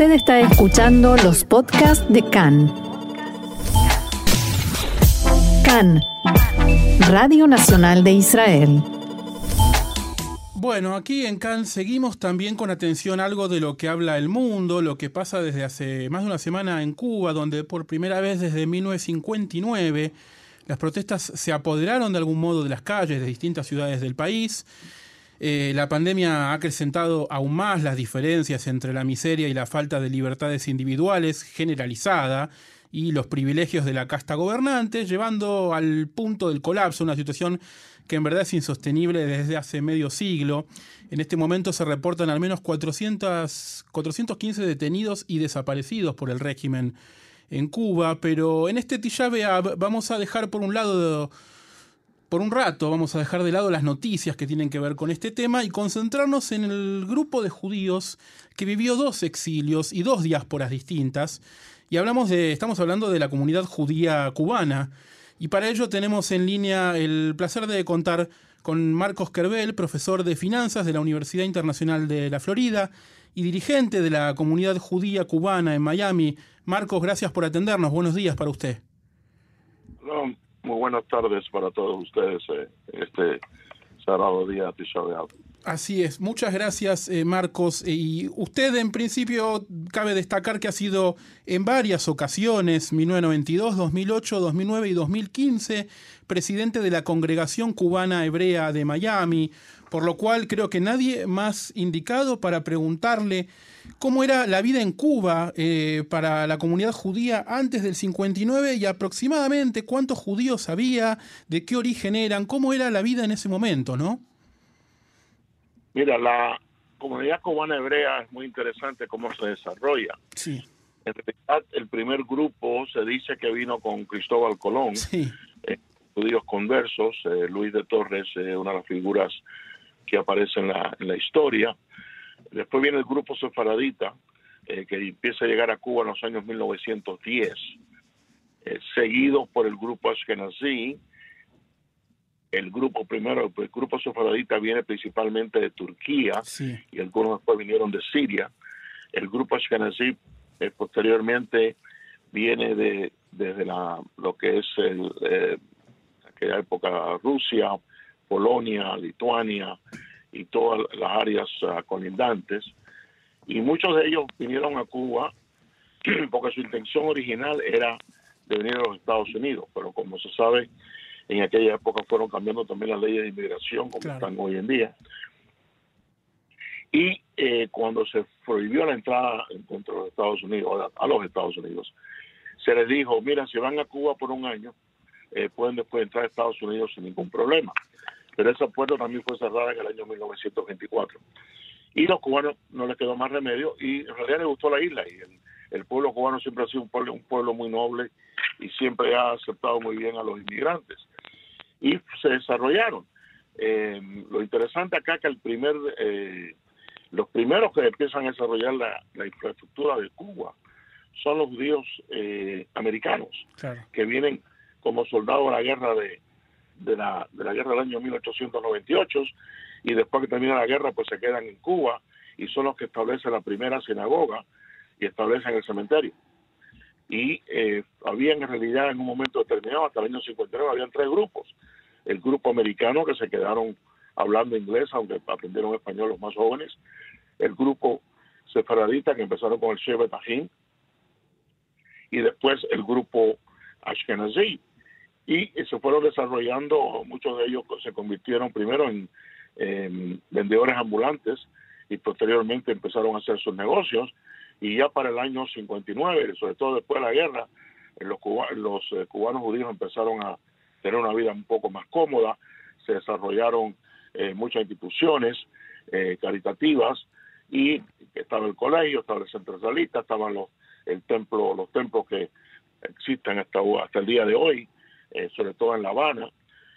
Usted está escuchando los podcasts de CAN. CAN, Radio Nacional de Israel. Bueno, aquí en CAN seguimos también con atención algo de lo que habla el mundo, lo que pasa desde hace más de una semana en Cuba, donde por primera vez desde 1959 las protestas se apoderaron de algún modo de las calles de distintas ciudades del país. Eh, la pandemia ha acrecentado aún más las diferencias entre la miseria y la falta de libertades individuales generalizada y los privilegios de la casta gobernante, llevando al punto del colapso, una situación que en verdad es insostenible desde hace medio siglo. En este momento se reportan al menos 400, 415 detenidos y desaparecidos por el régimen en Cuba, pero en este Tijabea vamos a dejar por un lado por un rato vamos a dejar de lado las noticias que tienen que ver con este tema y concentrarnos en el grupo de judíos que vivió dos exilios y dos diásporas distintas. Y hablamos de, estamos hablando de la comunidad judía cubana. Y para ello tenemos en línea el placer de contar con Marcos Kerbel, profesor de finanzas de la Universidad Internacional de la Florida y dirigente de la comunidad judía cubana en Miami. Marcos, gracias por atendernos. Buenos días para usted. Muy buenas tardes para todos ustedes eh, este sábado día de Así es, muchas gracias eh, Marcos. Y usted en principio cabe destacar que ha sido en varias ocasiones, 1992, 2008, 2009 y 2015, presidente de la Congregación Cubana Hebrea de Miami, por lo cual creo que nadie más indicado para preguntarle cómo era la vida en Cuba eh, para la comunidad judía antes del 59 y aproximadamente cuántos judíos había, de qué origen eran, cómo era la vida en ese momento, ¿no? Mira, la comunidad cubana hebrea es muy interesante cómo se desarrolla. Sí. En realidad, el primer grupo se dice que vino con Cristóbal Colón, sí. eh, judíos conversos, eh, Luis de Torres, una de las figuras que aparece en la, en la historia. Después viene el grupo sefaradita, eh, que empieza a llegar a Cuba en los años 1910, eh, seguido por el grupo Ashkenazi. El grupo primero, el grupo sefaradita viene principalmente de Turquía y algunos después vinieron de Siria. El grupo Ashkenazi eh, posteriormente viene de desde la lo que es el, aquella época Rusia, Polonia, Lituania, y todas las áreas uh, colindantes. Y muchos de ellos vinieron a Cuba porque su intención original era de venir a los Estados Unidos, pero como se sabe, en aquella época fueron cambiando también las leyes de inmigración como están hoy en día. Y eh, cuando se prohibió la entrada contra los Estados Unidos, a los Estados Unidos, se les dijo, mira, si van a Cuba por un año, eh, pueden después entrar a Estados Unidos sin ningún problema pero esa puerta también fue cerrada en el año 1924. Y los cubanos no les quedó más remedio y en realidad les gustó la isla y el, pueblo cubano siempre ha sido un pueblo, un pueblo muy noble y siempre ha aceptado muy bien a los inmigrantes. Y se desarrollaron. Eh, lo interesante acá es que el primer, eh, los primeros que empiezan a desarrollar la, infraestructura de Cuba son los judíos eh, americanos, que vienen como soldados a la guerra de, de la, de la guerra del año 1898 y después que termina la guerra pues se quedan en Cuba y son los que establecen la primera sinagoga y establecen el cementerio. Y eh, habían en realidad en un momento determinado, hasta el año 59, habían tres grupos. El grupo americano que se quedaron hablando inglés, aunque aprendieron español los más jóvenes. El grupo sefaradita que empezaron con el Shevet Y después el grupo Ashkenazi, y se fueron desarrollando, muchos de ellos se convirtieron primero en, vendedores ambulantes y posteriormente empezaron a hacer sus negocios. Y ya para el año 59, sobre todo después de la guerra, los, los eh, cubanos judíos empezaron a tener una vida un poco más cómoda, se desarrollaron eh, muchas instituciones eh, caritativas y estaba el colegio, estaba el centro centralista, estaban los el templo, los templos que existen hasta, hasta el día de hoy, eh, sobre todo en La Habana,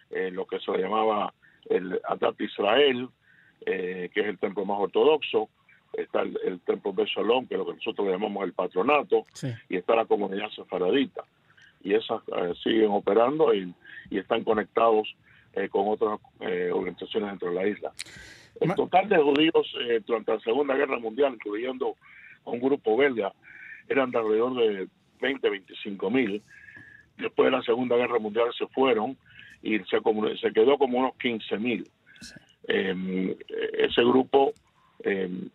eh, lo que se llamaba el Adat Israel, eh, que es el templo más ortodoxo, está el, templo de Shalom, que es lo que nosotros llamamos el patronato, y está la comunidad sefaradita. Y esas siguen operando y, están conectados con otras organizaciones dentro de la isla. El total de judíos durante la Segunda Guerra Mundial, incluyendo un grupo belga, eran de alrededor de 20, 25 mil. Después de la Segunda Guerra Mundial se fueron y se, se quedó como unos 15 mil. Em, ese grupo em,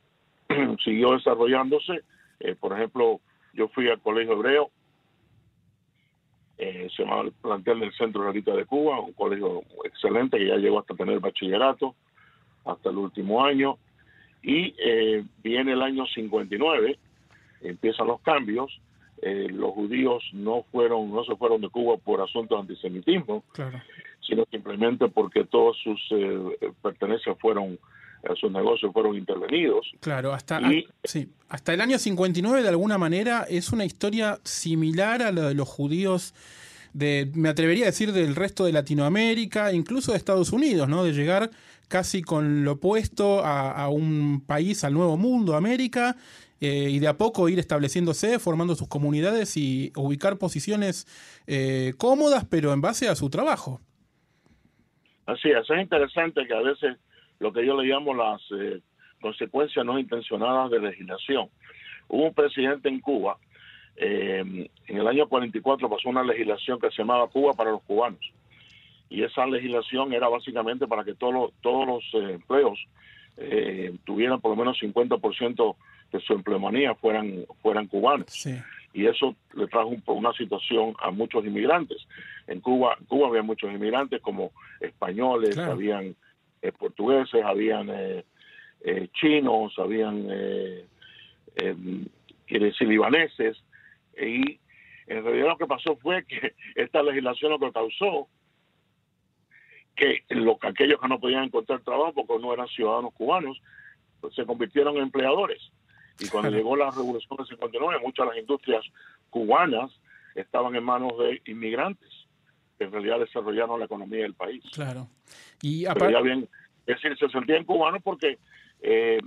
siguió desarrollándose. Eh, por ejemplo, yo fui al Colegio Hebreo, eh, se llama el plantel del Centro Realista de Cuba, un colegio excelente que ya llegó hasta tener bachillerato hasta el último año. Y eh, viene el año 59, empiezan los cambios. Eh, los judíos no fueron no se fueron de Cuba por asuntos de antisemitismo, sino simplemente porque todos sus eh, pertenencias fueron sus negocios fueron intervenidos. Claro, hasta, sí, hasta el año 59 de alguna manera es una historia similar a la de los judíos de, me atrevería a decir, del resto de Latinoamérica, incluso de Estados Unidos, ¿no? De llegar casi con lo opuesto a, un país, al nuevo mundo, América, eh, y de a poco ir estableciéndose, formando sus comunidades y ubicar posiciones eh, cómodas, pero en base a su trabajo. Así es, es interesante que a veces lo que yo le llamo las eh, consecuencias no intencionadas de legislación. Hubo un presidente en Cuba, en el año 44 pasó una legislación que se llamaba Cuba para los cubanos y esa legislación era básicamente para que todos los, todos los eh, empleos eh, tuvieran por lo menos 50% de su empleomanía fueran fueran cubanos. Y eso le trajo una situación a muchos inmigrantes. En Cuba, Cuba había muchos inmigrantes como españoles, habían eh, portugueses, habían chinos, habían, quiere decir, libaneses. Y en realidad lo que pasó fue que esta legislación lo que causó que los, aquellos que no podían encontrar trabajo porque no eran ciudadanos cubanos, pues se convirtieron en empleadores. Y cuando llegó la revolución del 59, muchas de las industrias cubanas estaban en manos de inmigrantes que en realidad desarrollaron la economía del país. Claro. Y aparte... bien, es decir, se sentían cubanos porque, eh,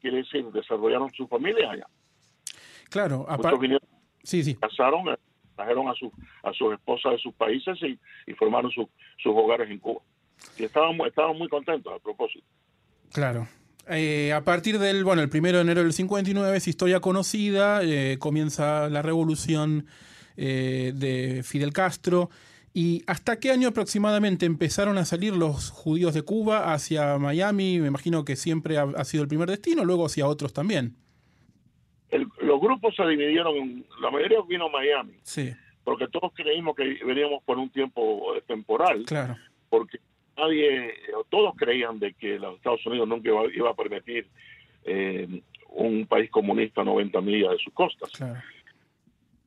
quiere decir, desarrollaron su familia allá. Claro, aparte... Sí, sí. Casaron, trajeron a, su, a sus esposas de sus países y, y formaron sus hogares en Cuba. Y estaban, estaban muy contentos a propósito. Claro. Eh, a partir del, bueno, el primero de enero del 59 es historia conocida, eh, comienza la revolución eh, de Fidel Castro. ¿Y hasta qué año aproximadamente empezaron a salir los judíos de Cuba hacia Miami? Me imagino que siempre ha, sido el primer destino, luego hacia otros también los grupos se dividieron, la mayoría vino a Miami, sí. porque todos creímos que veníamos por un tiempo temporal, claro. porque nadie, todos creían de que los Estados Unidos nunca iba, a permitir eh, un país comunista a 90 millas de sus costas.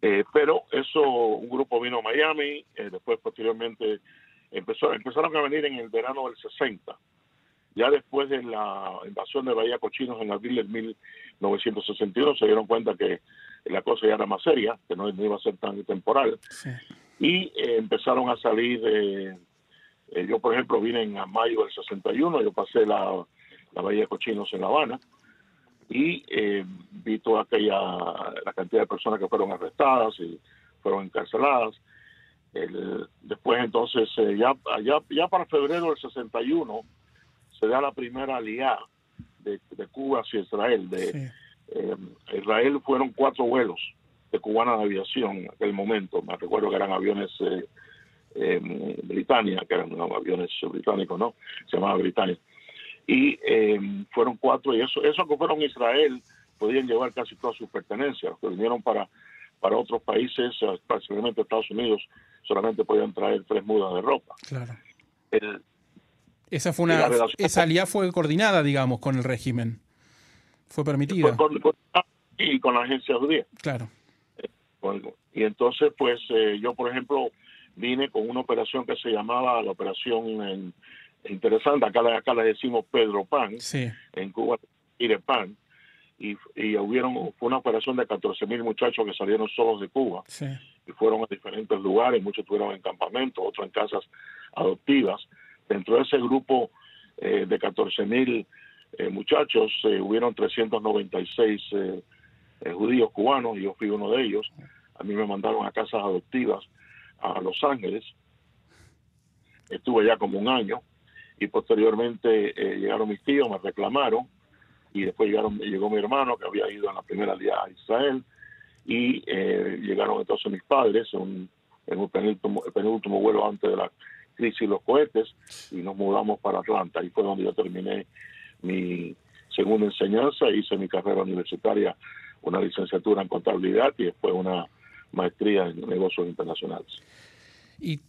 Eh, pero eso, un grupo vino a Miami, eh, después posteriormente empezó, empezaron a venir en el verano del 60 ya después de la invasión de Bahía Cochinos en abril del 1961 se dieron cuenta que la cosa ya era más seria, que no, iba a ser tan temporal. Y eh, empezaron a salir, eh, eh, yo por ejemplo vine en mayo del 61, yo pasé la, la Bahía Cochinos en La Habana y vi toda aquella, la cantidad de personas que fueron arrestadas y fueron encarceladas. después entonces, ya, ya, ya para febrero del 61, se da la primera alianza de, Cuba hacia Israel. De eh, Israel fueron cuatro vuelos de cubana de aviación en aquel momento. Me recuerdo que eran aviones eh, eh Britannia, que eran aviones británicos, ¿no? Se llamaba Britannia. Y eh, fueron cuatro, y eso, eso que fueron Israel, podían llevar casi todas sus pertenencias. Los que vinieron para, para otros países, especialmente Estados Unidos, solamente podían traer tres mudas de ropa. Claro. Esa fue una esa alianza fue coordinada, digamos, con el régimen. Fue permitida. y con la agencia judía. Claro. Y entonces, pues eh, yo, por ejemplo, vine con una operación que se llamaba la operación interesante, acá, acá le decimos Pedro Pan, en Cuba, Pan, y, y hubieron, fue una operación de 14 mil muchachos que salieron solos de Cuba. Y fueron a diferentes lugares, muchos estuvieron en campamentos, otros en casas adoptivas, Dentro de ese grupo eh, de 14 mil eh, muchachos eh, hubieron 396 judíos cubanos. Y yo fui uno de ellos. A mí me mandaron a casas adoptivas a Los Ángeles. Estuve allá como un año y posteriormente llegaron mis tíos, me reclamaron y después llegaron, llegó mi hermano que había ido en la primera día a Israel y eh, llegaron entonces mis padres en un, penúltimo, vuelo antes de la crisis de los cohetes y nos mudamos para Atlanta. y fue donde yo terminé mi segunda enseñanza, hice mi carrera universitaria, una licenciatura en contabilidad y después una maestría en negocios internacionales. Y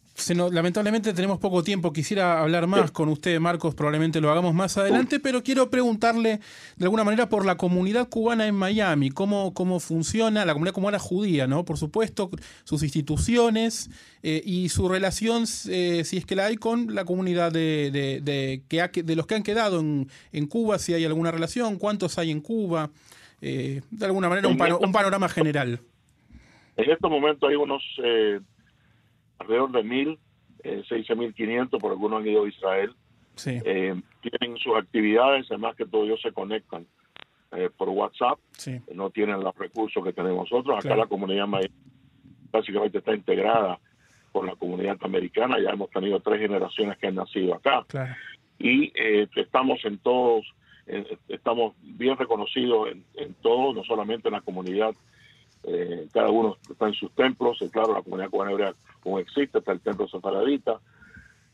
lamentablemente tenemos poco tiempo. Quisiera hablar más con usted, Marcos, probablemente lo hagamos más adelante, pero quiero preguntarle de alguna manera por la comunidad cubana en Miami, cómo, cómo funciona la comunidad cubana judía, ¿no? Por supuesto, sus instituciones eh, y su relación, eh, si es que la hay, con la comunidad de, de, que de los que han quedado en, en, Cuba, si hay alguna relación, cuántos hay en Cuba, eh, de alguna manera un, un, panorama general. En estos momentos hay unos alrededor de mil, eh, mil quinientos, por algunos han ido a Israel. Eh, tienen sus actividades, además que todos ellos se conectan eh, por WhatsApp, no tienen los recursos que tenemos nosotros. Acá la comunidad básicamente está integrada con la comunidad americana, ya hemos tenido tres generaciones que han nacido acá. Y eh, estamos en todos, estamos bien reconocidos en, en todo, no solamente en la comunidad eh, cada uno está en sus templos, y claro, la comunidad cubana hebrea como existe, está el templo separadita,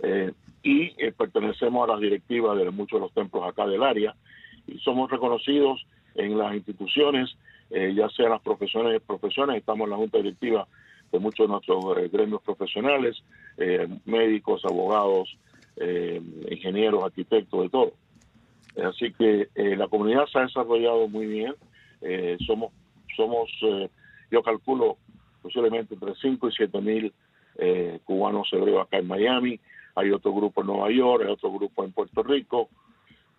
eh, y eh, pertenecemos a las directivas de muchos de los templos acá del área, y somos reconocidos en las instituciones, ya sea las profesiones, profesiones, estamos en la junta directiva de muchos de nuestros gremios profesionales, médicos, abogados, ingenieros, arquitectos, de todo. Así que la comunidad se ha desarrollado muy bien, somos somos yo calculo posiblemente entre 5 y 7 mil eh, cubanos hebreos acá en Miami, hay otro grupo en Nueva York, hay otro grupo en Puerto Rico,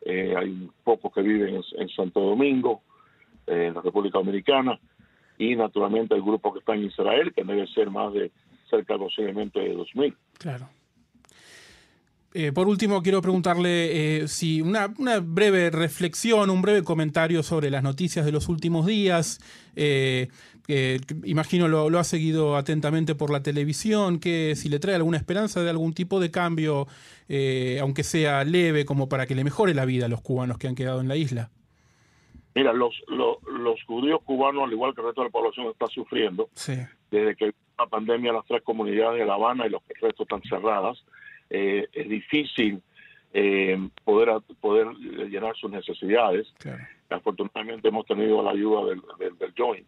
eh, hay pocos que viven en, Santo Domingo, eh, en la República Dominicana, y naturalmente el grupo que está en Israel, que debe ser más de cerca posiblemente de 2 mil. Claro. por último, quiero preguntarle si una, breve reflexión, un breve comentario sobre las noticias de los últimos días que imagino lo, ha seguido atentamente por la televisión, que si le trae alguna esperanza de algún tipo de cambio, eh, aunque sea leve, como para que le mejore la vida a los cubanos que han quedado en la isla. Mira, los, los, judíos cubanos, al igual que el resto de la población, está sufriendo. Desde que la pandemia, las tres comunidades de La Habana y los restos están cerradas, eh, es difícil eh, poder poder llenar sus necesidades. Afortunadamente hemos tenido la ayuda del, del Joint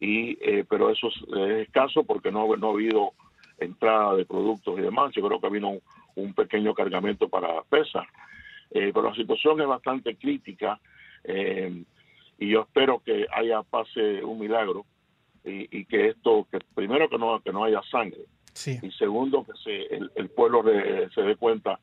y eh, pero eso es, escaso porque no, no ha habido entrada de productos y demás. Yo creo que vino un, un pequeño cargamento para PESA. Eh, pero la situación es bastante crítica eh, y yo espero que haya pase un milagro y, que esto, que primero que no, que no haya sangre y segundo que se, el, pueblo se dé cuenta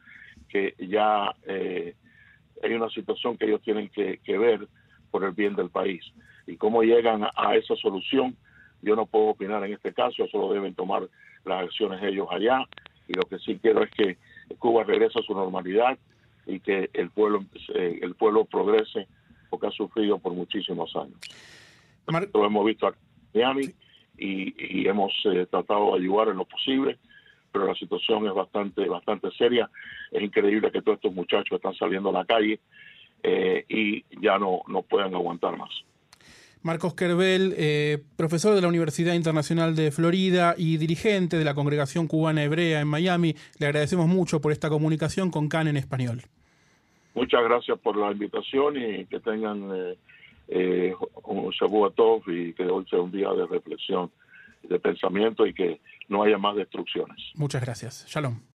que ya hay una situación que ellos tienen que, que ver por el bien del país y cómo llegan a esa solución, yo no puedo opinar en este caso, solo deben tomar las acciones ellos allá y lo que sí quiero es que Cuba regrese a su normalidad y que el pueblo eh, el pueblo progrese porque ha sufrido por muchísimos años. Lo hemos visto aquí en Miami y, hemos eh, tratado de ayudar en lo posible, pero la situación es bastante bastante seria. Es increíble que todos estos muchachos están saliendo a la calle eh, y ya no, no pueden aguantar más. Marcos Kerbel, eh, profesor de la Universidad Internacional de Florida y dirigente de la Congregación Cubana Hebrea en Miami, le agradecemos mucho por esta comunicación con CAN en español. Muchas gracias por la invitación y que tengan eh, eh, un Shabuatov y que hoy sea un día de reflexión, de pensamiento y que no haya más destrucciones. Muchas gracias. Shalom.